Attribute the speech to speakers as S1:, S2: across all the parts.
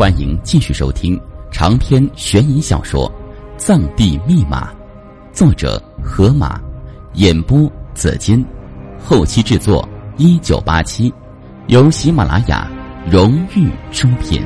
S1: 欢迎继续收听长篇悬疑小说《藏地密码》，作者河马，演播紫金，后期制作一九八七，由喜马拉雅荣誉出品。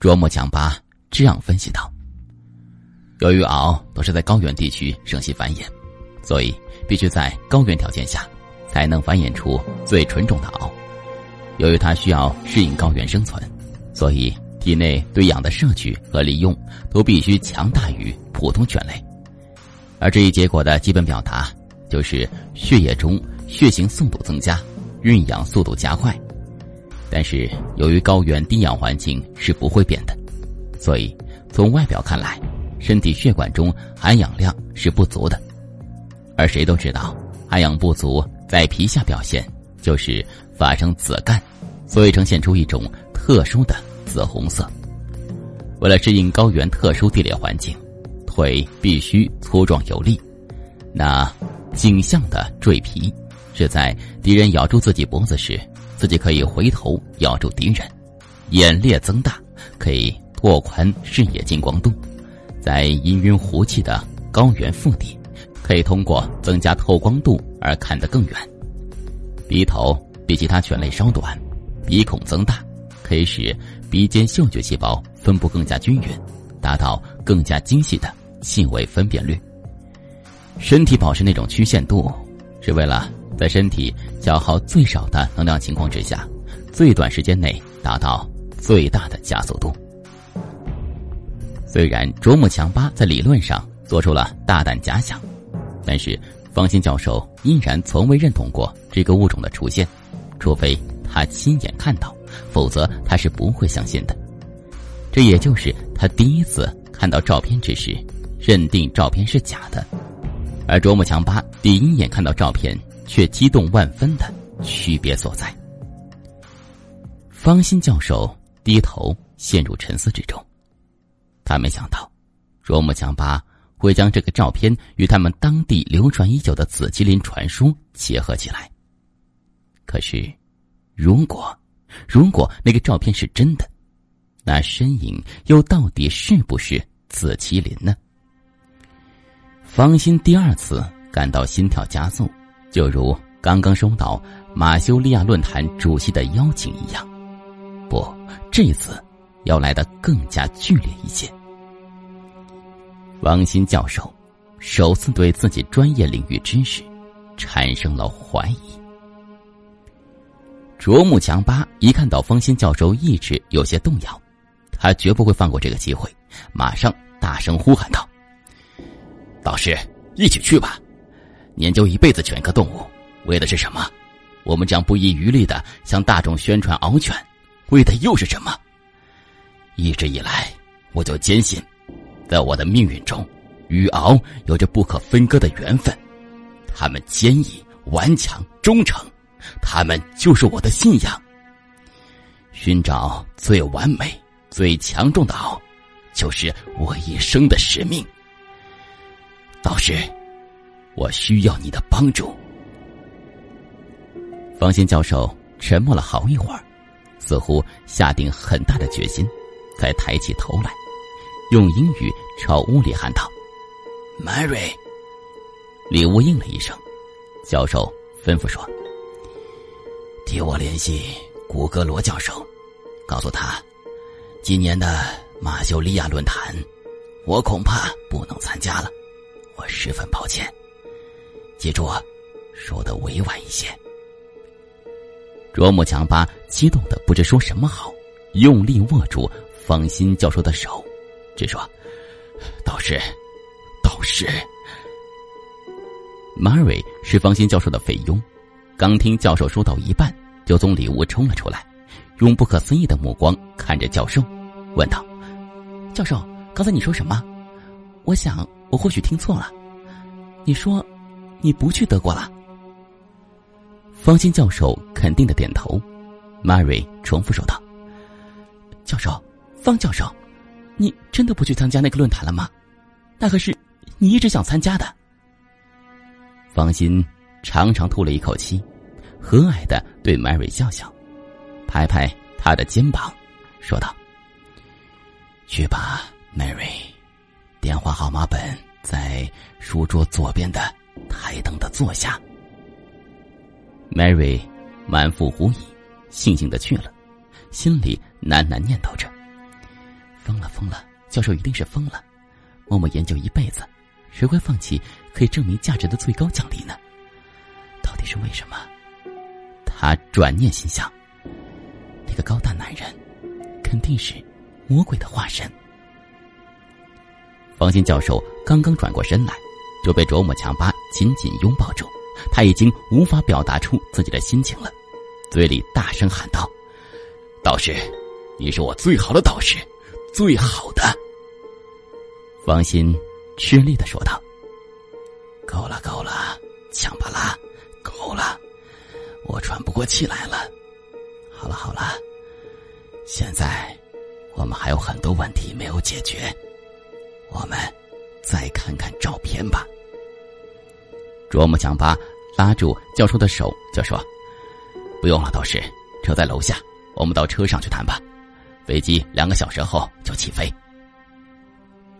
S1: 卓木强巴这样分析道：“由于螯都是在高原地区生息繁衍，所以必须在高原条件下才能繁衍出最纯种的螯。由于它需要适应高原生存，所以体内对氧的摄取和利用都必须强大于普通犬类。而这一结果的基本表达就是血液中血型速度增加，运氧速度加快。”但是，由于高原低氧环境是不会变的，所以从外表看来，身体血管中含氧量是不足的。而谁都知道，含氧不足在皮下表现就是发生紫绀，所以呈现出一种特殊的紫红色。为了适应高原特殊地理环境，腿必须粗壮有力。那颈项的赘皮是在敌人咬住自己脖子时。自己可以回头咬住敌人，眼裂增大，可以拓宽视野近光度，在氤氲湖气的高原腹地，可以通过增加透光度而看得更远。鼻头比其他犬类稍短，鼻孔增大，可以使鼻尖嗅觉细胞分布更加均匀，达到更加精细的气味分辨率。身体保持那种曲线度，是为了。在身体消耗最少的能量情况之下，最短时间内达到最大的加速度。虽然卓木强巴在理论上做出了大胆假想，但是方心教授依然从未认同过这个物种的出现，除非他亲眼看到，否则他是不会相信的。这也就是他第一次看到照片之时，认定照片是假的，而卓木强巴第一眼看到照片。却激动万分的区别所在。方心教授低头陷入沉思之中，他没想到，卓木强巴会将这个照片与他们当地流传已久的紫麒麟传说结合起来。可是，如果如果那个照片是真的，那身影又到底是不是紫麒麟呢？方心第二次感到心跳加速。就如刚刚收到马修利亚论坛主席的邀请一样，不，这次要来的更加剧烈一些。王鑫教授首次对自己专业领域知识产生了怀疑。卓木强巴一看到方心教授意志有些动摇，他绝不会放过这个机会，马上大声呼喊道：“导师，一起去吧！”研究一辈子犬科动物，为的是什么？我们将不遗余力的向大众宣传獒犬，为的又是什么？一直以来，我就坚信，在我的命运中，与獒有着不可分割的缘分。他们坚毅、顽强、忠诚，他们就是我的信仰。寻找最完美、最强壮的獒，就是我一生的使命。导师。我需要你的帮助。方心教授沉默了好一会儿，似乎下定很大的决心，才抬起头来，用英语朝屋里喊道：“Mary。”里屋应了一声。教授吩咐说：“替我联系古格罗教授，告诉他，今年的马修利亚论坛，我恐怕不能参加了，我十分抱歉。”记住，说的委婉一些。卓木强巴激动的不知说什么好，用力握住方心教授的手，只说：“导师，导师。” Mary 是方心教授的菲佣，刚听教授说到一半，就从里屋冲了出来，用不可思议的目光看着教授，问道：“教授，刚才你说什么？我想我或许听错了。你说？”你不去德国了？方心教授肯定的点头，，Mary 重复说道：“教授，方教授，你真的不去参加那个论坛了吗？那可是你一直想参加的。”方心长长吐了一口气，和蔼的对 Mary 笑笑，拍拍她的肩膀，说道：“去吧，Mary，电话号码本在书桌左边的台灯的座下。”Mary 满腹狐疑，悻悻的去了，心里喃喃念叨着：“疯了，疯了！教授一定是疯了，默默研究一辈子。”谁会放弃可以证明价值的最高奖励呢？到底是为什么？他转念心想，那个高大男人肯定是魔鬼的化身。方心教授刚刚转过身来，就被卓木强巴紧紧拥抱住，他已经无法表达出自己的心情了，嘴里大声喊道：“导师，你是我最好的导师，最好的。”方心。吃力的说道：“够了，够了，强巴拉，够了，我喘不过气来了。好了，好了，现在我们还有很多问题没有解决，我们再看看照片吧。”卓木强巴拉住教授的手就说：“不用了，导师，车在楼下，我们到车上去谈吧。飞机两个小时后就起飞。”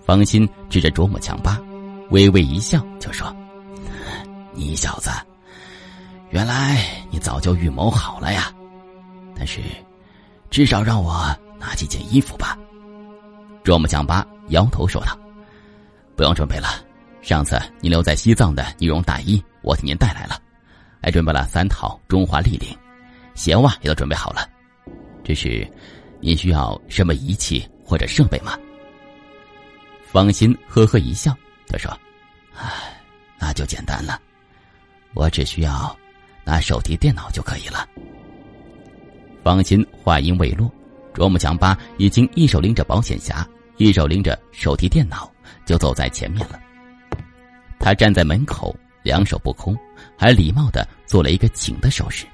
S1: 方心指着卓木强巴，微微一笑，就说：“你小子，原来你早就预谋好了呀！但是，至少让我拿几件衣服吧。”卓木强巴摇头说道：“不用准备了，上次你留在西藏的羽绒大衣我替您带来了，还准备了三套中华立领，鞋袜也都准备好了。只是，您需要什么仪器或者设备吗？”方心呵呵一笑，他说：“唉，那就简单了，我只需要拿手提电脑就可以了。”方心话音未落，卓木强巴已经一手拎着保险匣，一手拎着手提电脑，就走在前面了。他站在门口，两手不空，还礼貌的做了一个请的手势。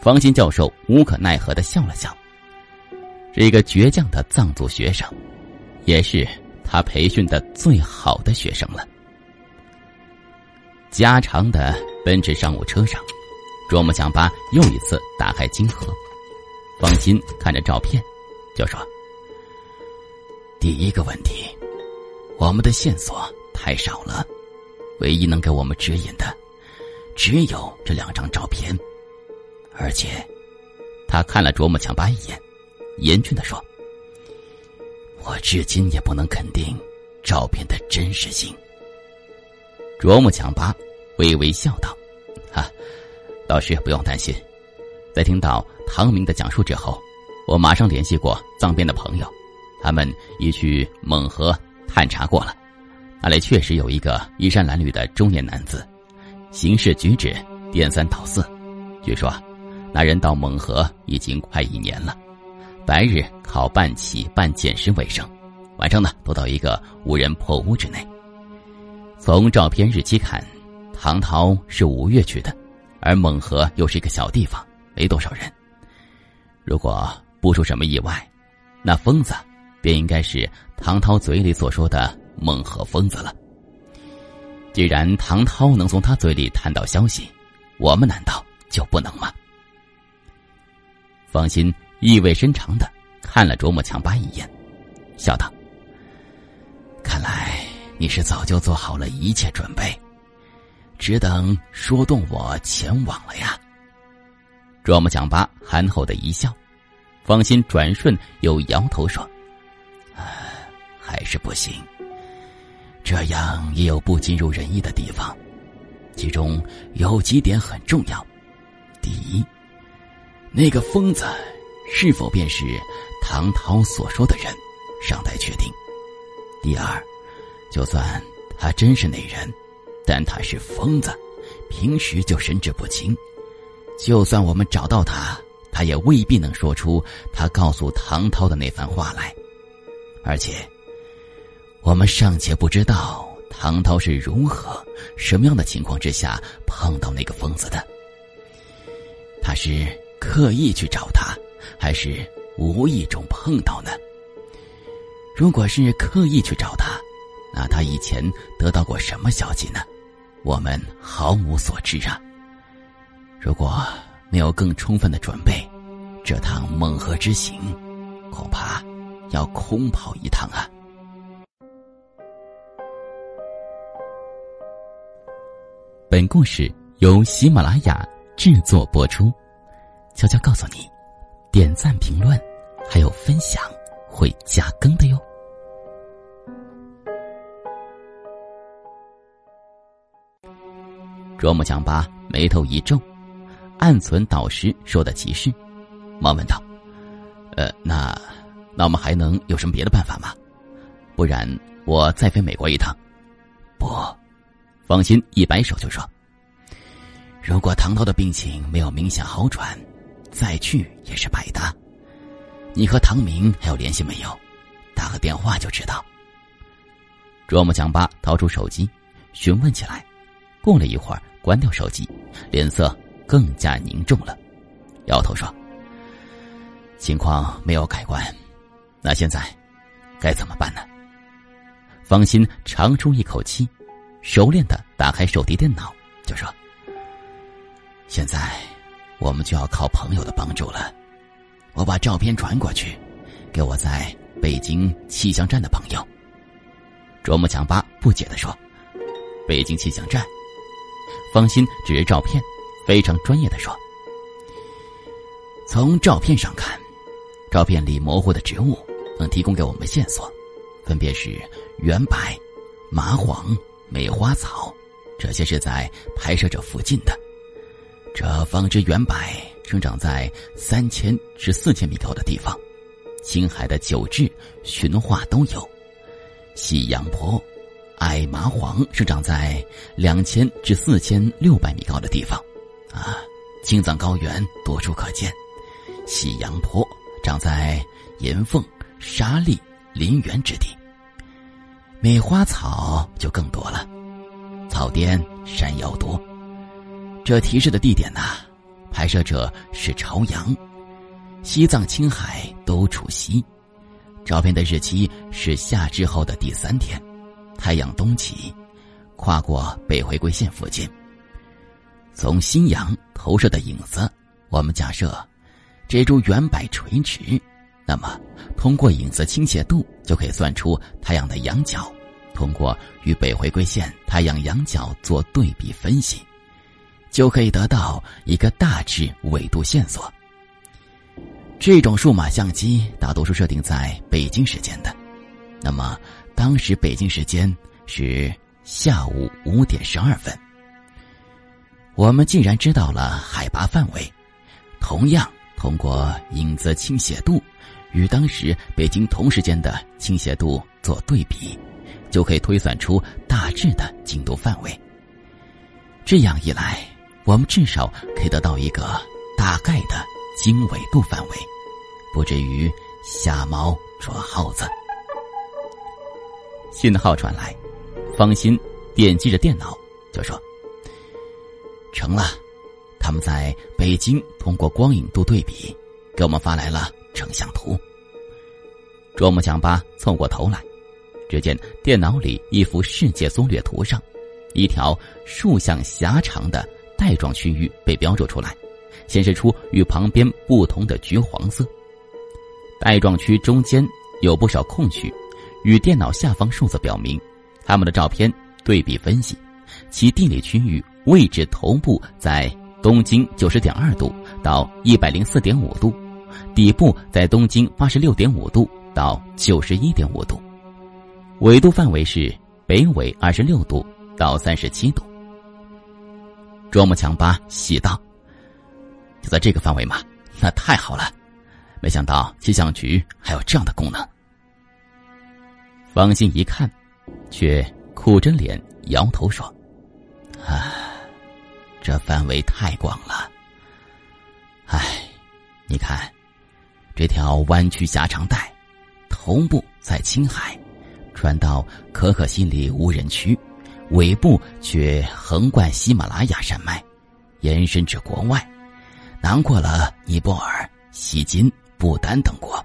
S1: 方心教授无可奈何的笑了笑，这个倔强的藏族学生，也是。他培训的最好的学生了。加长的奔驰商务车上，卓木强巴又一次打开金盒，方心看着照片，就说：“第一个问题，我们的线索太少了，唯一能给我们指引的，只有这两张照片。而且，他看了卓木强巴一眼，严峻的说。”我至今也不能肯定照片的真实性。卓木强巴微微笑道：“哈，导师不用担心。在听到唐明的讲述之后，我马上联系过藏边的朋友，他们已去蒙河探查过了。那里确实有一个衣衫褴褛的中年男子，行事举止颠三倒四。据说，那人到蒙河已经快一年了。”白日靠半乞半捡尸为生，晚上呢躲到一个无人破屋之内。从照片日期看，唐涛是五月去的，而蒙河又是一个小地方，没多少人。如果不出什么意外，那疯子便应该是唐涛嘴里所说的蒙河疯子了。既然唐涛能从他嘴里探到消息，我们难道就不能吗？方心。意味深长的看了卓木强巴一眼，笑道：“看来你是早就做好了一切准备，只等说动我前往了呀。”卓木强巴憨厚的一笑，方心转瞬又摇头说：“还是不行，这样也有不尽如人意的地方，其中有几点很重要。第一，那个疯子。”是否便是唐涛所说的人，尚待确定。第二，就算他真是那人，但他是疯子，平时就神志不清。就算我们找到他，他也未必能说出他告诉唐涛的那番话来。而且，我们尚且不知道唐涛是如何、什么样的情况之下碰到那个疯子的。他是。刻意去找他，还是无意中碰到呢？如果是刻意去找他，那他以前得到过什么消息呢？我们毫无所知啊。如果没有更充分的准备，这趟孟河之行，恐怕要空跑一趟啊。本故事由喜马拉雅制作播出。悄悄告诉你，点赞、评论还有分享会加更的哟。卓木强巴眉头一皱，暗存导师说的极是，忙问道：“呃，那那我们还能有什么别的办法吗？不然我再飞美国一趟。”不。方心一摆手就说：“如果唐涛的病情没有明显好转，再去也是白搭。你和唐明还有联系没有？打个电话就知道。”卓木强巴掏出手机，询问起来。过了一会儿，关掉手机，脸色更加凝重了，摇头说：“情况没有改观，那现在该怎么办呢？”方心长出一口气。熟练的打开手提电脑，就说：“现在我们就要靠朋友的帮助了。我把照片传过去，给我在北京气象站的朋友。”卓木强巴不解的说：“北京气象站？”方心指着照片，非常专业的说：“从照片上看，照片里模糊的植物能提供给我们线索，分别是圆柏、麻黄。”梅花草，这些是在拍摄者附近的。这方知圆柏生长在三千至四千米高的地方，青海的九治、循化都有。西洋坡、矮麻黄生长在两千至四千六百米高的地方，啊，青藏高原多处可见。西洋坡长在岩缝、沙砾、林园之地。梅花草就更多了，草甸山腰多。这提示的地点呢？拍摄者是朝阳，西藏、青海都处西。照片的日期是夏至后的第三天，太阳东起，跨过北回归线附近。从新阳投射的影子，我们假设这株圆柏垂直。那么，通过影子倾斜度就可以算出太阳的仰角，通过与北回归线太阳仰角做对比分析，就可以得到一个大致纬度线索。这种数码相机大多数设定在北京时间的，那么当时北京时间是下午五点十二分。我们既然知道了海拔范围，同样通过影子倾斜度。与当时北京同时间的倾斜度做对比，就可以推算出大致的经度范围。这样一来，我们至少可以得到一个大概的经纬度范围，不至于瞎猫捉耗子。信号传来，方心点击着电脑就说：“成了，他们在北京通过光影度对比，给我们发来了。”成像图。卓木强巴凑过头来，只见电脑里一幅世界缩略图上，一条竖向狭长的带状区域被标注出来，显示出与旁边不同的橘黄色。带状区中间有不少空区，与电脑下方数字表明，他们的照片对比分析，其地理区域位置头部在东经九十点二度到一百零四点五度。底部在东经八十六点五度到九十一点五度，纬度范围是北纬二十六度到三十七度。卓木强巴喜道：“就在这个范围吗？那太好了！没想到气象局还有这样的功能。”方心一看，却苦着脸摇头说：“唉，这范围太广了。唉，你看。”这条弯曲狭长带，头部在青海，传到可可西里无人区，尾部却横贯喜马拉雅山脉，延伸至国外。囊括了尼泊尔、锡金、不丹等国。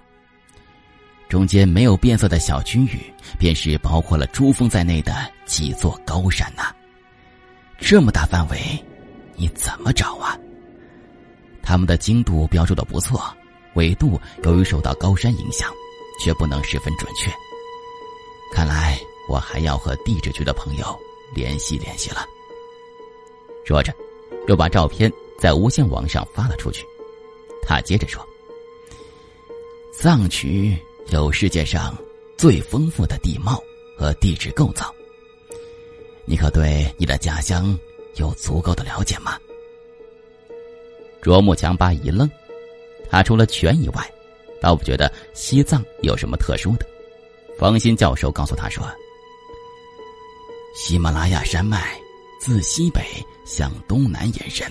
S1: 中间没有变色的小区域，便是包括了珠峰在内的几座高山呐。这么大范围，你怎么找啊？他们的精度标注的不错，纬度由于受到高山影响，却不能十分准确。看来我还要和地质局的朋友联系联系了。说着，又把照片在无线网上发了出去。他接着说：“藏区。”有世界上最丰富的地貌和地质构造，你可对你的家乡有足够的了解吗？卓木强巴一愣，他除了泉以外，倒不觉得西藏有什么特殊的。方新教授告诉他说：“喜马拉雅山脉自西北向东南延伸，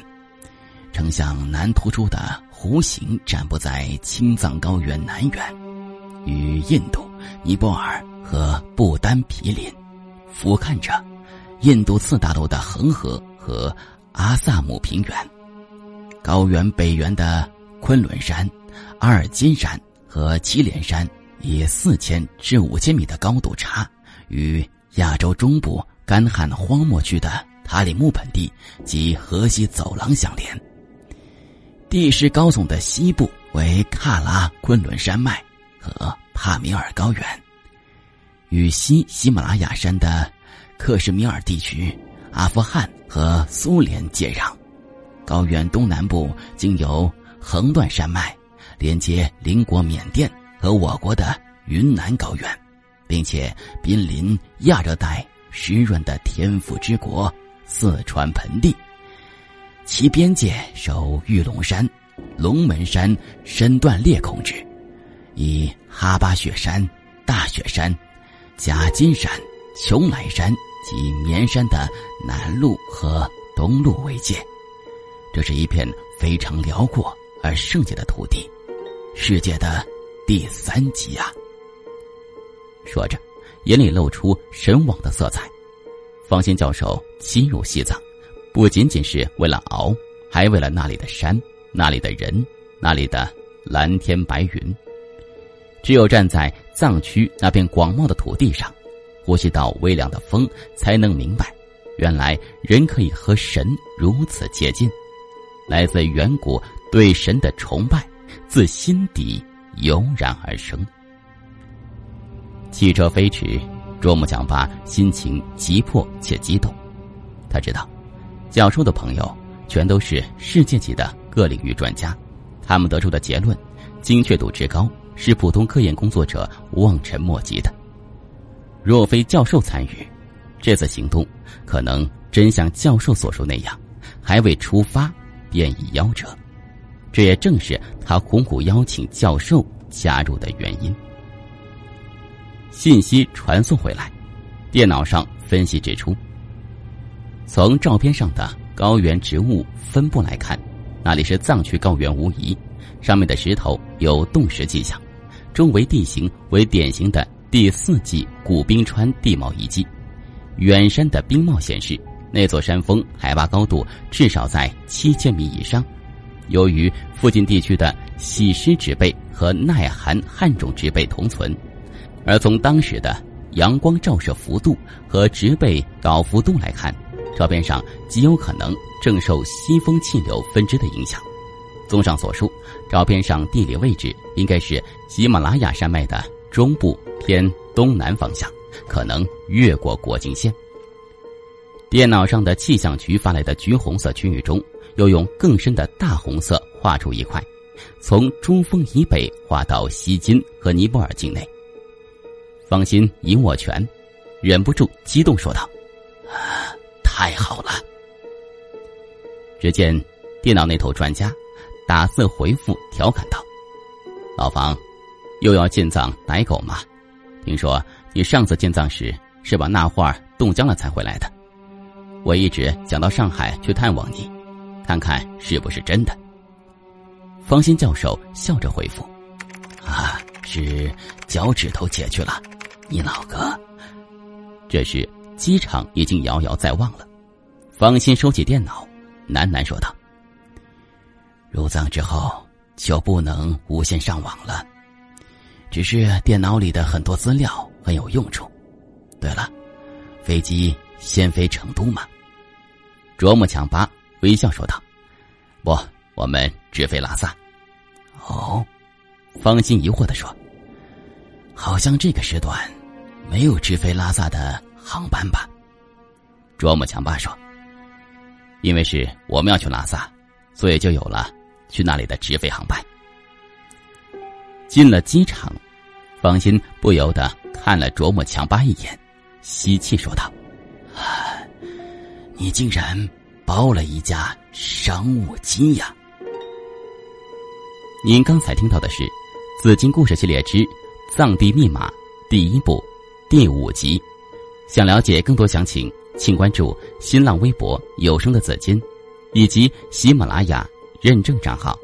S1: 呈向南突出的弧形，展布在青藏高原南缘。”与印度、尼泊尔和不丹毗邻，俯瞰着印度次大陆的恒河和阿萨姆平原。高原北缘的昆仑山、阿尔金山和祁连山以四千至五千米的高度差，与亚洲中部干旱荒漠区的塔里木盆地及河西走廊相连。地势高耸的西部为喀拉昆仑山脉。和帕米尔高原，与西喜马拉雅山的克什米尔地区、阿富汗和苏联接壤。高原东南部经由横断山脉，连接邻国缅甸和我国的云南高原，并且濒临亚热带湿润的天府之国四川盆地。其边界受玉龙山、龙门山深断裂控制。以哈巴雪山、大雪山、夹金山、邛崃山及绵山的南麓和东麓为界，这是一片非常辽阔而圣洁的土地，世界的第三集啊！说着，眼里露出神往的色彩。方心教授亲入西藏，不仅仅是为了熬，还为了那里的山、那里的人、那里的蓝天白云。只有站在藏区那片广袤的土地上，呼吸到微凉的风，才能明白，原来人可以和神如此接近。来自远古对神的崇拜，自心底油然而生。汽车飞驰，卓木强巴心情急迫且激动。他知道，教授的朋友全都是世界级的各领域专家，他们得出的结论精确度之高。是普通科研工作者望尘莫及的。若非教授参与，这次行动可能真像教授所说那样，还未出发便已夭折。这也正是他苦苦邀请教授加入的原因。信息传送回来，电脑上分析指出，从照片上的高原植物分布来看，那里是藏区高原无疑，上面的石头有冻石迹象。周围地形为典型的第四纪古冰川地貌遗迹，远山的冰貌显示那座山峰海拔高度至少在七千米以上。由于附近地区的喜湿植被和耐寒旱种植被同存，而从当时的阳光照射幅度和植被高幅度来看，照片上极有可能正受西风气流分支的影响。综上所述，照片上地理位置应该是喜马拉雅山脉的中部偏东南方向，可能越过国境线。电脑上的气象局发来的橘红色区域中，又用更深的大红色画出一块，从珠峰以北画到锡金和尼泊尔境内。方心一握拳，忍不住激动说道：“啊太好了！”只见电脑那头专家。打字回复调侃道：“老房，又要进藏逮狗吗？听说你上次进藏时是把那画冻僵了才回来的。我一直想到上海去探望你，看看是不是真的。”方心教授笑着回复：“啊，是脚趾头解去了，你老哥。”这时机场已经遥遥在望了。方心收起电脑，喃喃说道。入藏之后就不能无线上网了，只是电脑里的很多资料很有用处。对了，飞机先飞成都吗？卓木强巴微笑说道：“不，我们直飞拉萨。”哦，方心疑惑的说：“好像这个时段没有直飞拉萨的航班吧？”卓木强巴说：“因为是我们要去拉萨，所以就有了去那里的直飞航班。”进了机场，方心不由得看了卓木强巴一眼，吸气说道。你竟然包了一架商务机呀！您刚才听到的是《紫金故事系列之藏地密码》第一部第五集。想了解更多详情，请关注新浪微博“有声的紫金”以及喜马拉雅认证账号。